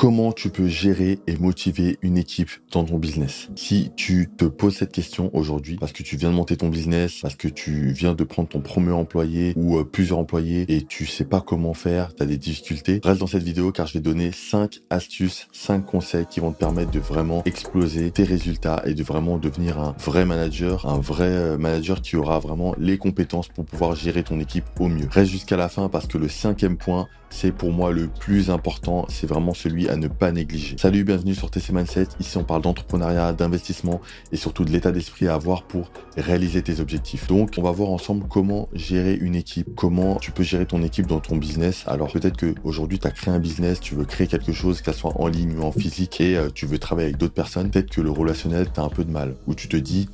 Comment tu peux gérer et motiver une équipe dans ton business? Si tu te poses cette question aujourd'hui parce que tu viens de monter ton business, parce que tu viens de prendre ton premier employé ou euh, plusieurs employés et tu sais pas comment faire, tu as des difficultés, reste dans cette vidéo car je vais donner 5 astuces, 5 conseils qui vont te permettre de vraiment exploser tes résultats et de vraiment devenir un vrai manager, un vrai euh, manager qui aura vraiment les compétences pour pouvoir gérer ton équipe au mieux. Reste jusqu'à la fin parce que le cinquième point, c'est pour moi le plus important, c'est vraiment celui à ne pas négliger. Salut, bienvenue sur TC Mindset. Ici, on parle d'entrepreneuriat, d'investissement et surtout de l'état d'esprit à avoir pour réaliser tes objectifs. Donc, on va voir ensemble comment gérer une équipe, comment tu peux gérer ton équipe dans ton business. Alors, peut-être que aujourd'hui, tu as créé un business, tu veux créer quelque chose, qu'elle soit en ligne ou en physique et euh, tu veux travailler avec d'autres personnes. Peut-être que le relationnel, tu as un peu de mal ou tu te dis,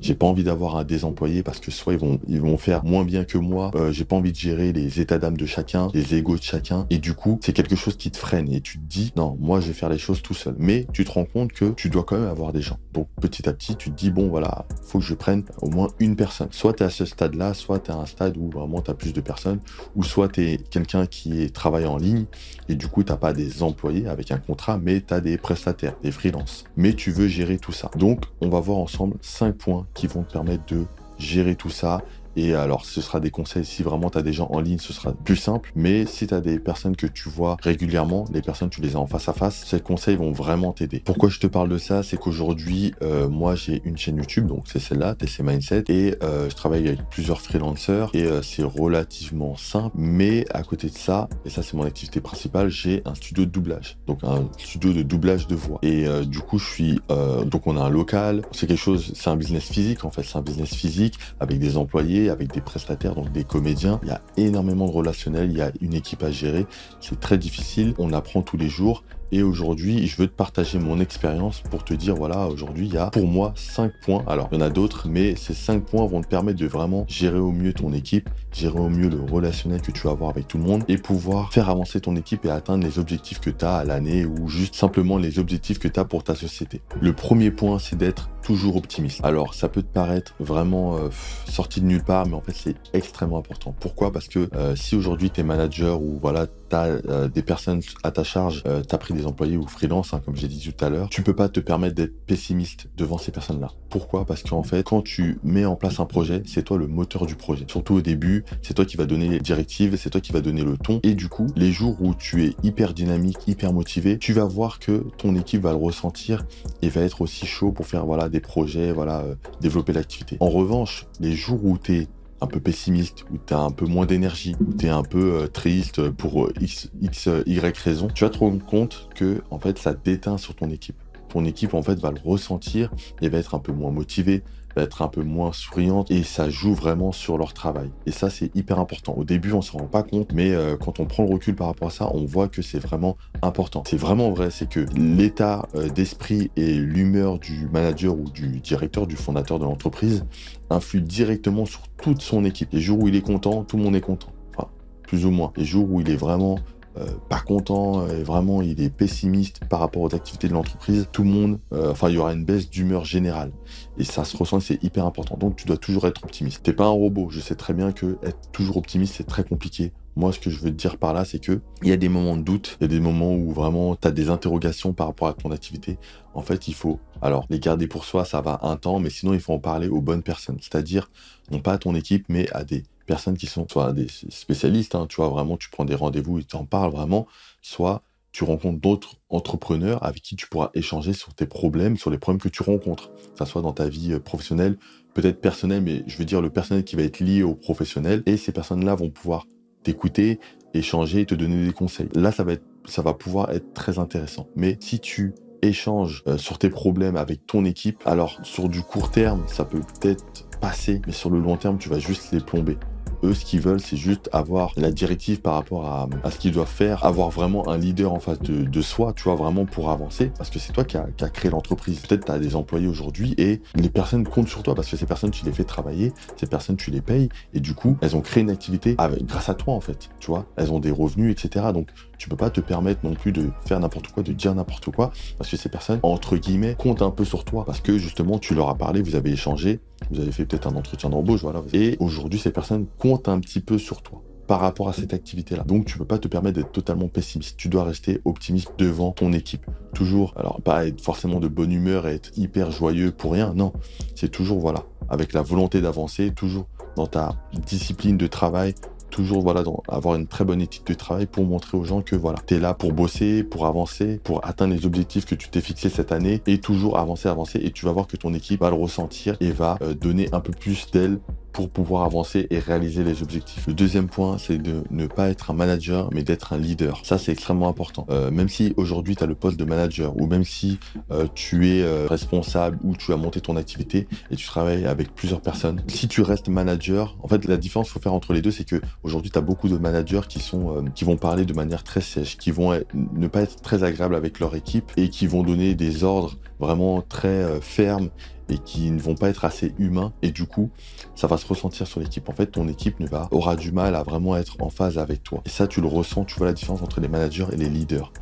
j'ai pas envie d'avoir des employés parce que soit ils vont, faire moins bien que moi, euh, j'ai pas envie de gérer les états d'âme de chacun, les égos chacun et du coup, c'est quelque chose qui te freine et tu te dis, non, moi je vais faire les choses tout seul. Mais tu te rends compte que tu dois quand même avoir des gens. Donc petit à petit, tu te dis, bon voilà, faut que je prenne au moins une personne. Soit tu es à ce stade-là, soit tu es à un stade où vraiment tu as plus de personnes, ou soit tu es quelqu'un qui est travaillé en ligne et du coup, tu pas des employés avec un contrat, mais tu as des prestataires, des freelances. Mais tu veux gérer tout ça. Donc, on va voir ensemble cinq points qui vont te permettre de gérer tout ça et alors, ce sera des conseils. Si vraiment tu as des gens en ligne, ce sera plus simple. Mais si tu as des personnes que tu vois régulièrement, les personnes, tu les as en face à face, ces conseils vont vraiment t'aider. Pourquoi je te parle de ça? C'est qu'aujourd'hui, euh, moi, j'ai une chaîne YouTube, donc c'est celle-là, TC Mindset, et euh, je travaille avec plusieurs freelancers et euh, c'est relativement simple. Mais à côté de ça, et ça, c'est mon activité principale, j'ai un studio de doublage. Donc, un studio de doublage de voix. Et du coup, je suis. donc, on a un local. C'est quelque chose, c'est un business physique, en fait. C'est un business physique avec des employés avec des prestataires, donc des comédiens. Il y a énormément de relationnel, il y a une équipe à gérer. C'est très difficile. On apprend tous les jours. Et aujourd'hui, je veux te partager mon expérience pour te dire, voilà, aujourd'hui, il y a pour moi 5 points. Alors, il y en a d'autres, mais ces 5 points vont te permettre de vraiment gérer au mieux ton équipe, gérer au mieux le relationnel que tu vas avoir avec tout le monde et pouvoir faire avancer ton équipe et atteindre les objectifs que tu as à l'année ou juste simplement les objectifs que tu as pour ta société. Le premier point, c'est d'être toujours optimiste. Alors, ça peut te paraître vraiment euh, sorti de nulle part, mais en fait, c'est extrêmement important. Pourquoi? Parce que euh, si aujourd'hui tu es manager ou voilà, tu euh, des personnes à ta charge, tu as pris des employés ou freelance, hein, comme j'ai dit tout à l'heure, tu peux pas te permettre d'être pessimiste devant ces personnes-là. Pourquoi? Parce qu'en fait, quand tu mets en place un projet, c'est toi le moteur du projet. Surtout au début, c'est toi qui va donner les directives, c'est toi qui va donner le ton. Et du coup, les jours où tu es hyper dynamique, hyper motivé, tu vas voir que ton équipe va le ressentir et va être aussi chaud pour faire voilà des projets, voilà euh, développer l'activité. En revanche, les jours où tu es un peu pessimiste, où tu as un peu moins d'énergie, où tu es un peu euh, triste pour euh, X, X, Y raison, tu vas te rendre compte que en fait ça déteint sur ton équipe. Ton équipe en fait va le ressentir et va être un peu moins motivée, être un peu moins souriante et ça joue vraiment sur leur travail. Et ça, c'est hyper important. Au début, on s'en rend pas compte, mais euh, quand on prend le recul par rapport à ça, on voit que c'est vraiment important. C'est vraiment vrai, c'est que l'état euh, d'esprit et l'humeur du manager ou du directeur, du fondateur de l'entreprise influent directement sur toute son équipe. Les jours où il est content, tout le monde est content. Enfin, plus ou moins. Les jours où il est vraiment euh, pas content, euh, et vraiment il est pessimiste par rapport aux activités de l'entreprise, tout le monde, euh, enfin il y aura une baisse d'humeur générale. Et ça se ressent, c'est hyper important. Donc tu dois toujours être optimiste. T'es pas un robot, je sais très bien que être toujours optimiste, c'est très compliqué. Moi, ce que je veux dire par là, c'est que il y a des moments de doute, il y a des moments où vraiment tu as des interrogations par rapport à ton activité. En fait, il faut alors les garder pour soi, ça va un temps, mais sinon il faut en parler aux bonnes personnes, c'est-à-dire non pas à ton équipe, mais à des personnes qui sont soit des spécialistes, hein, tu vois, vraiment, tu prends des rendez-vous et tu en parles vraiment, soit tu rencontres d'autres entrepreneurs avec qui tu pourras échanger sur tes problèmes, sur les problèmes que tu rencontres, que ce soit dans ta vie euh, professionnelle, peut-être personnelle, mais je veux dire le personnel qui va être lié au professionnel, et ces personnes-là vont pouvoir t'écouter, échanger te donner des conseils. Là, ça va, être, ça va pouvoir être très intéressant. Mais si tu échanges euh, sur tes problèmes avec ton équipe, alors sur du court terme, ça peut peut-être passer, mais sur le long terme, tu vas juste les plomber. Eux, ce qu'ils veulent, c'est juste avoir la directive par rapport à, ce qu'ils doivent faire, avoir vraiment un leader en face de, soi, tu vois, vraiment pour avancer, parce que c'est toi qui as a créé l'entreprise. Peut-être tu as des employés aujourd'hui et les personnes comptent sur toi, parce que ces personnes, tu les fais travailler, ces personnes, tu les payes, et du coup, elles ont créé une activité grâce à toi, en fait, tu vois. Elles ont des revenus, etc. Donc, tu peux pas te permettre non plus de faire n'importe quoi, de dire n'importe quoi, parce que ces personnes, entre guillemets, comptent un peu sur toi, parce que justement, tu leur as parlé, vous avez échangé, vous avez fait peut-être un entretien d'embauche, voilà. Et aujourd'hui, ces personnes comptent un petit peu sur toi. par rapport à cette activité-là. Donc, tu peux pas te permettre d'être totalement pessimiste. Tu dois rester optimiste devant ton équipe. Toujours, alors pas être forcément de bonne humeur et être hyper joyeux pour rien. Non, c'est toujours voilà, avec la volonté d'avancer, toujours dans ta discipline de travail, toujours voilà avoir une très bonne éthique de travail pour montrer aux gens que voilà tu es là pour bosser pour avancer pour atteindre les objectifs que tu t'es fixé cette année et toujours avancer avancer. Et tu vas voir que ton équipe va le ressentir et va euh, donner un peu plus d'elle pour pouvoir avancer et réaliser les objectifs. Le deuxième point, c'est de ne pas être un manager, mais d'être un leader. Ça, c'est extrêmement important. Euh, même si aujourd'hui, tu as le poste de manager, ou même si euh, tu es euh, responsable, ou tu as monté ton activité et tu travailles avec plusieurs personnes, si tu restes manager, en fait, la différence qu'il faut faire entre les deux, c'est que aujourd'hui, tu as beaucoup de managers qui sont qui vont parler de manière très sèche, qui vont ne pas être très agréables avec leur équipe et qui vont donner des ordres vraiment très fermes et qui ne vont pas être assez humains et du coup ça va se ressentir sur l'équipe. En fait ton équipe aura du mal à vraiment être en phase avec toi. Et ça tu le ressens, tu vois la différence entre les managers et les leaders.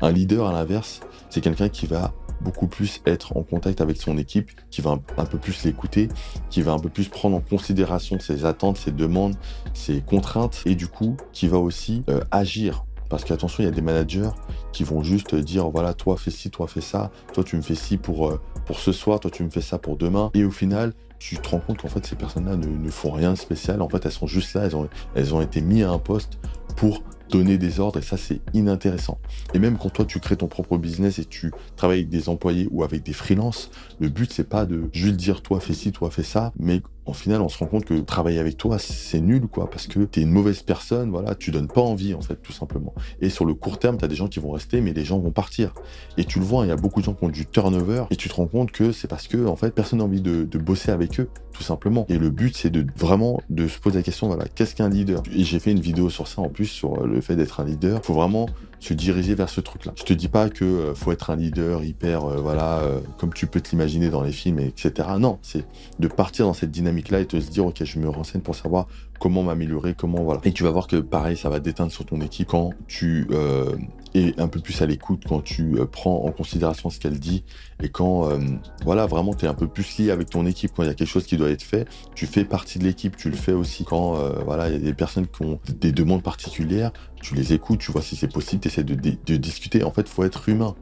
Un leader à l'inverse, c'est quelqu'un qui va beaucoup plus être en contact avec son équipe, qui va un, peu plus l'écouter, qui va un peu plus prendre en considération ses attentes, ses demandes, ses contraintes, et du coup, qui va aussi euh, agir parce qu'attention, il y a des managers qui vont juste dire voilà, toi fais ci, toi fais ça, toi tu me fais ci pour, euh, pour ce soir, toi tu me fais ça pour demain. Et au final, tu te rends compte qu'en fait ces personnes-là ne, ne, font rien de spécial. En fait, elles sont juste là, elles ont, elles ont été mises à un poste pour donner des ordres et ça c'est inintéressant. Et même quand toi tu crées ton propre business et tu travailles avec des employés ou avec des freelances, le but c'est pas de juste dire toi fais ci, toi fais ça, mais au final, on se rend compte que travailler avec toi, c'est nul, quoi, parce que t'es une mauvaise personne, voilà, tu donnes pas envie, en fait, tout simplement. Et sur le court terme, t'as des gens qui vont rester, mais les gens vont partir. Et tu le vois, il y a beaucoup de gens qui ont du turnover, et tu te rends compte que c'est parce que, en fait, personne n'a envie de, bosser avec eux, tout simplement. Et le but, c'est de vraiment de se poser la question, voilà, qu'est-ce qu'un leader? Et j'ai fait une vidéo sur ça, en plus, sur le fait d'être un leader. Faut vraiment se diriger vers ce truc-là. Je te dis pas que euh, faut être un leader hyper, euh, voilà, euh, comme tu peux te l'imaginer dans les films, etc. Non, c'est de partir dans cette dynamique-là et te se dire, ok, je me renseigne pour savoir comment m'améliorer, comment voilà. Et tu vas voir que pareil, ça va déteindre sur ton équipe quand tu es un peu plus à l'écoute, quand tu prends en considération ce qu'elle dit et quand voilà vraiment tu es un peu plus lié avec ton équipe quand il y a quelque chose qui doit être fait, tu fais partie de l'équipe, tu le fais aussi quand voilà il y a des personnes qui ont des demandes particulières, tu les écoutes, tu vois si c'est possible, essaies de, discuter. En fait, il faut être humain.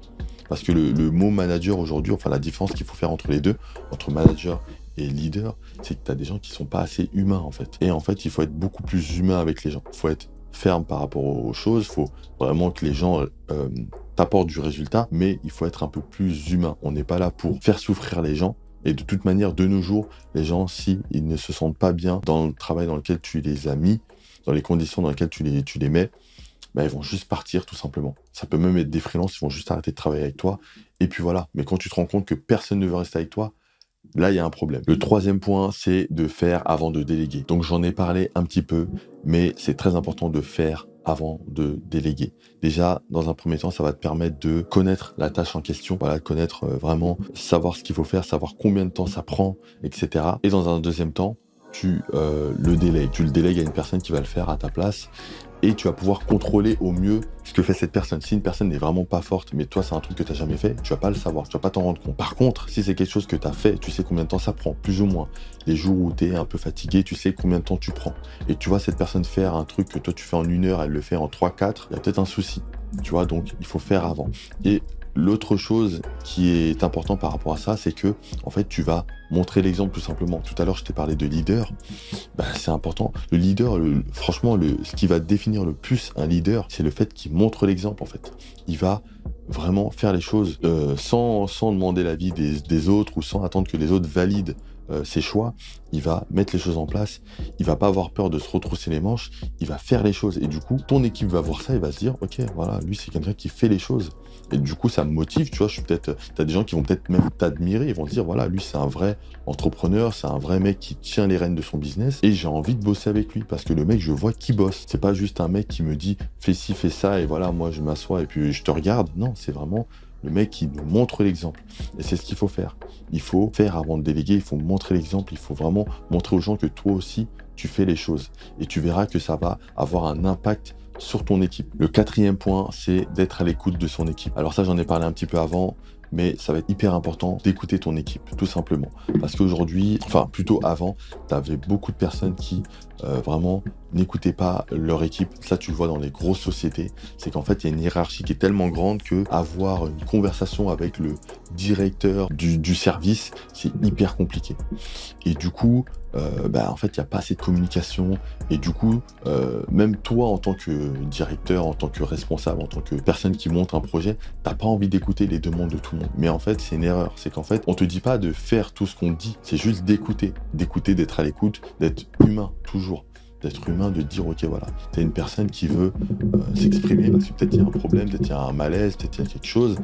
Parce que le, mot manager aujourd'hui, enfin la différence qu'il faut faire entre les deux, entre manager et leader, c'est que tu as des gens qui sont pas assez humains en fait. Et en fait, il faut être beaucoup plus humain avec les gens. Il faut être ferme par rapport aux choses, il faut vraiment que les gens euh, t'apportent du résultat, mais il faut être un peu plus humain. On n'est pas là pour faire souffrir les gens, et de toute manière, de nos jours, les gens, si ils ne se sentent pas bien dans le travail dans lequel tu les as mis, dans les conditions dans lesquelles tu les, tu les mets, bah, ils vont juste partir tout simplement. Ça peut même être des freelances, ils vont juste arrêter de travailler avec toi. Et puis voilà. Mais quand tu te rends compte que personne ne veut rester avec toi, là, il y a un problème. Le troisième point, c'est de faire avant de déléguer. Donc j'en ai parlé un petit peu, mais c'est très important de faire avant de déléguer. Déjà, dans un premier temps, ça va te permettre de connaître la tâche en question, voilà, connaître euh, vraiment, savoir ce qu'il faut faire, savoir combien de temps ça prend, etc. Et dans un deuxième temps, tu euh, le délègues. Tu le délègues à une personne qui va le faire à ta place et tu vas pouvoir contrôler au mieux ce que fait cette personne. Si une personne n'est vraiment pas forte, mais toi c'est un truc que tu n'as jamais fait, tu vas pas le savoir, tu vas pas t'en rendre compte. Par contre, si c'est quelque chose que tu as fait, tu sais combien de temps ça prend, plus ou moins. Les jours où tu es un peu fatigué, tu sais combien de temps tu prends. Et tu vois cette personne faire un truc que toi tu fais en une heure, elle le fait en 3-4, il y a peut-être un souci. Tu vois, donc il faut faire avant. Et L'autre chose qui est important par rapport à ça, c'est que en fait, tu vas montrer l'exemple tout simplement. Tout à l'heure, je t'ai parlé de leader. Bah, c'est important. Le leader, franchement, ce qui va définir le plus un leader, c'est le fait qu'il montre l'exemple. En fait, il va vraiment faire les choses euh, sans, demander l'avis des, des autres ou sans attendre que les autres valident euh, ses choix, il va mettre les choses en place, il va pas avoir peur de se retrousser les manches, il va faire les choses. Et du coup, ton équipe va voir ça et va se dire, ok, voilà, lui c'est quelqu'un qui fait les choses. Et du coup, ça me motive, tu vois, je suis peut-être, t'as des gens qui vont peut-être même t'admirer, ils vont dire, voilà, lui c'est un vrai entrepreneur, c'est un vrai mec qui tient les rênes de son business et j'ai envie de bosser avec lui parce que le mec, je vois qu'il bosse. C'est pas juste un mec qui me dit, fais ci, fais ça et voilà, moi je m'assois et puis je te regarde. Non, c'est vraiment le mec qui nous montre l'exemple. Et c'est ce qu'il faut faire. Il faut faire avant de déléguer, il faut montrer l'exemple, il faut vraiment montrer aux gens que toi aussi, tu fais les choses. Et tu verras que ça va avoir un impact sur ton équipe. Le quatrième point, c'est d'être à l'écoute de son équipe. Alors ça, j'en ai parlé un petit peu avant, mais ça va être hyper important d'écouter ton équipe, tout simplement. Parce qu'aujourd'hui, enfin plutôt avant, tu avais beaucoup de personnes qui euh, vraiment n'écoutaient pas leur équipe. Ça, tu le vois dans les grosses sociétés. C'est qu'en fait, il y a une hiérarchie qui est tellement grande que avoir une conversation avec le directeur du, du service, c'est hyper compliqué. Et du coup, euh, bah, en fait, il n'y a pas assez de communication. Et du coup, euh, même toi, en tant que directeur, en tant que responsable, en tant que personne qui monte un projet, t'as pas envie d'écouter les demandes de tout le monde. Mais en fait, c'est une erreur. C'est qu'en fait, on te dit pas de faire tout ce qu'on dit. C'est juste d'écouter. D'écouter, d'être à l'écoute, d'être humain, toujours d'être humain, de dire ok voilà, t'as une personne qui veut euh, s'exprimer parce que peut-être il y a un problème, peut-être il y a un malaise, peut-être il y a quelque chose,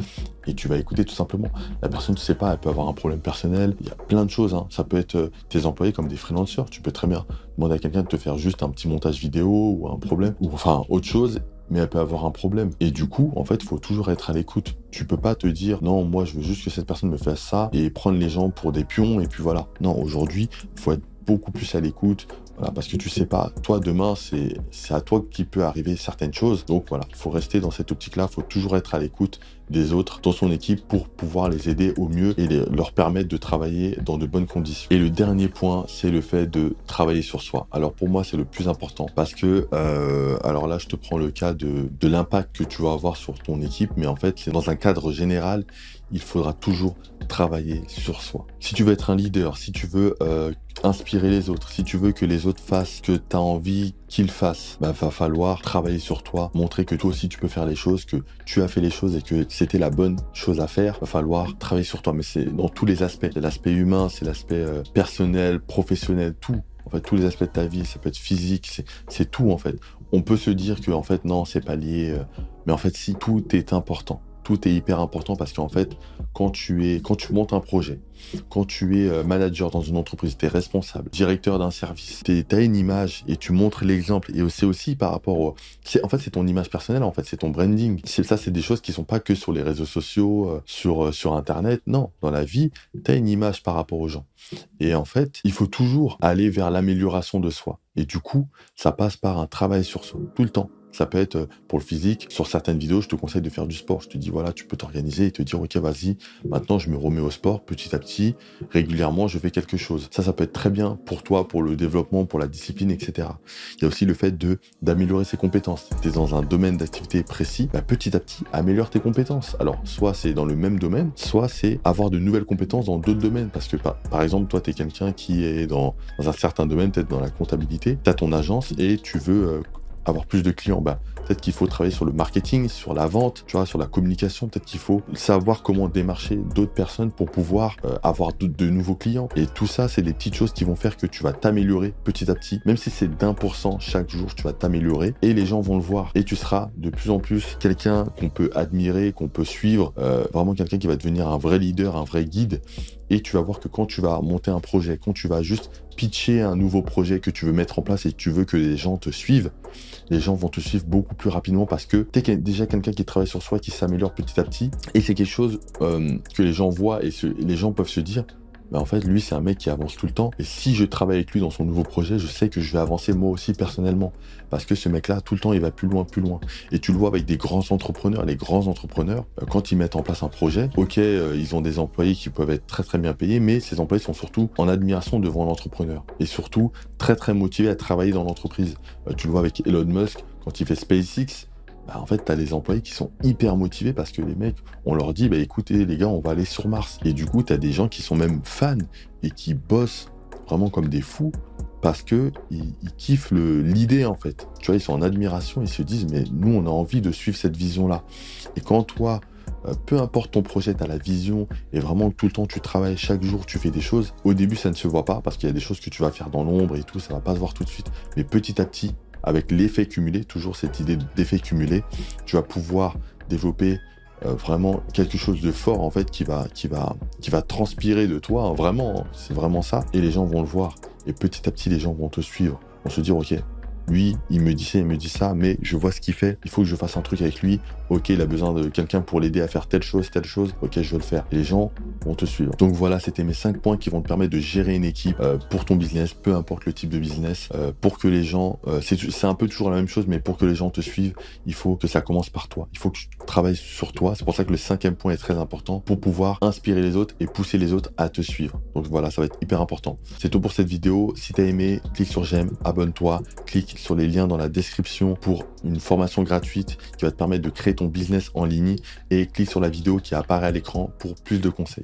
et tu vas écouter tout simplement. La personne, tu sais pas, elle peut avoir un problème personnel, il y a plein de choses. Hein. Ça peut être euh, tes employés comme des freelancers, tu peux très bien demander à quelqu'un de te faire juste un petit montage vidéo ou un problème, ou enfin autre chose, mais elle peut avoir un problème. Et du coup, en fait, il faut toujours être à l'écoute. Tu peux pas te dire non, moi je veux juste que cette personne me fasse ça et prendre les gens pour des pions et puis voilà. Non, aujourd'hui, il faut être beaucoup plus à l'écoute, voilà, parce que tu sais pas, toi demain, c'est à toi qui peut arriver certaines choses. Donc voilà, il faut rester dans cette optique-là, il faut toujours être à l'écoute des autres dans son équipe pour pouvoir les aider au mieux et leur permettre de travailler dans de bonnes conditions. Et le dernier point, c'est le fait de travailler sur soi. Alors pour moi, c'est le plus important parce que, euh, alors là, je te prends le cas de, de l'impact que tu vas avoir sur ton équipe, mais en fait, c'est dans un cadre général, il faudra toujours travailler sur soi. Si tu veux être un leader, si tu veux euh, inspirer les autres, si tu veux que les autres fassent ce que tu as envie qu'ils fassent, bah, va falloir travailler sur toi, montrer que toi aussi tu peux faire les choses, que tu as fait les choses et que c'était la bonne chose à faire. Va falloir travailler sur toi, mais c'est dans tous les aspects. C'est l'aspect humain, c'est l'aspect euh, personnel, professionnel, tout. En fait, tous les aspects de ta vie, ça peut être physique, c'est tout en fait. On peut se dire que en fait non, c'est pas lié, euh, mais en fait si tout est important tout est hyper important parce qu'en fait, quand tu es, quand tu montes un projet, quand tu es euh, manager dans une entreprise, tu es responsable, directeur d'un service, tu as une image et tu montres l'exemple. Et c'est aussi par rapport au, en fait, c'est ton image personnelle, en fait, c'est ton branding. Ça, c'est des choses qui sont pas que sur les réseaux sociaux, euh, sur, euh, sur Internet. Non, dans la vie, tu as une image par rapport aux gens. Et en fait, il faut toujours aller vers l'amélioration de soi. Et du coup, ça passe par un travail sur soi, tout le temps. Ça peut être euh, pour le physique. Sur certaines vidéos, je te conseille de faire du sport. Je te dis, voilà, tu peux t'organiser et te dire, OK, vas-y, maintenant je me remets au sport petit à petit. Régulièrement, je fais quelque chose. Ça, ça peut être très bien pour toi, pour le développement, pour la discipline, etc. Il y a aussi le fait de d'améliorer ses compétences. Si tu es dans un domaine d'activité précis, bah, petit à petit, améliore tes compétences. Alors, soit c'est dans le même domaine, soit c'est avoir de nouvelles compétences dans d'autres domaines. Parce que, par, exemple, toi, tu es quelqu'un qui est dans, un certain domaine, peut-être dans la comptabilité, tu as ton agence et tu veux euh, avoir plus de clients bah, Peut-être qu'il faut travailler sur le marketing, sur la vente, tu vois, sur la communication. Peut-être qu'il faut savoir comment démarcher d'autres personnes pour pouvoir euh, avoir de, nouveaux clients. Et tout ça, c'est des petites choses qui vont faire que tu vas t'améliorer petit à petit. Même si c'est d'un pour cent chaque jour, tu vas t'améliorer et les gens vont le voir. Et tu seras de plus en plus quelqu'un qu'on peut admirer, qu'on peut suivre, euh, vraiment quelqu'un qui va devenir un vrai leader, un vrai guide. Et tu vas voir que quand tu vas monter un projet, quand tu vas juste pitcher un nouveau projet que tu veux mettre en place et tu veux que les gens te suivent, les gens vont te suivre beaucoup plus rapidement parce que tu es déjà quelqu'un qui travaille sur soi, qui s'améliore petit à petit. Et c'est quelque chose euh, que les gens voient et les gens peuvent se dire, bah, en fait, lui, c'est un mec qui avance tout le temps. Et si je travaille avec lui dans son nouveau projet, je sais que je vais avancer moi aussi personnellement. Parce que ce mec-là, tout le temps, il va plus loin, plus loin. Et tu le vois avec des grands entrepreneurs. Les grands entrepreneurs, euh, quand ils mettent en place un projet, ok, euh, ils ont des employés qui peuvent être très très bien payés, mais ces employés sont surtout en admiration devant l'entrepreneur. Et surtout, très très motivés à travailler dans l'entreprise. Euh, tu le vois avec Elon Musk, quand il fait SpaceX, bah, en fait, tu as des employés qui sont hyper motivés parce que les mecs, on leur dit, bah, écoutez, les gars, on va aller sur Mars. Et du coup, tu as des gens qui sont même fans et qui bossent vraiment comme des fous parce que ils, kiffent l'idée, en fait. Tu vois, ils sont en admiration, ils se disent, mais nous, on a envie de suivre cette vision-là. Et quand toi, euh, peu importe ton projet, tu as la vision et vraiment tout le temps tu travailles, chaque jour tu fais des choses. Au début, ça ne se voit pas parce qu'il y a des choses que tu vas faire dans l'ombre et tout, ça va pas se voir tout de suite. Mais petit à petit, avec l'effet cumulé, toujours cette idée d'effet cumulé, tu vas pouvoir développer euh, vraiment quelque chose de fort en fait qui va qui va qui va transpirer de toi hein, vraiment c'est vraiment ça. Et les gens vont le voir. Et petit à petit les gens vont te suivre. Vont se dire ok lui, il me dit ça, il me dit ça, mais je vois ce qu'il fait, il faut que je fasse un truc avec lui, ok, il a besoin de quelqu'un pour l'aider à faire telle chose, telle chose, ok, je vais le faire. Les gens vont te suivre. Donc voilà, c'était mes cinq points qui vont te permettre de gérer une équipe euh, pour ton business, peu importe le type de business, euh, pour que les gens, euh, c'est un peu toujours la même chose, mais pour que les gens te suivent, il faut que ça commence par toi. Il faut que tu travailles sur toi. C'est pour ça que le cinquième point est très important pour pouvoir inspirer les autres et pousser les autres à te suivre. Donc voilà, ça va être hyper important. C'est tout pour cette vidéo. Si tu as aimé, clique sur j'aime, abonne-toi, sur les liens dans la description pour une formation gratuite qui va te permettre de créer ton business en ligne et clique sur la vidéo qui apparaît à l'écran pour plus de conseils.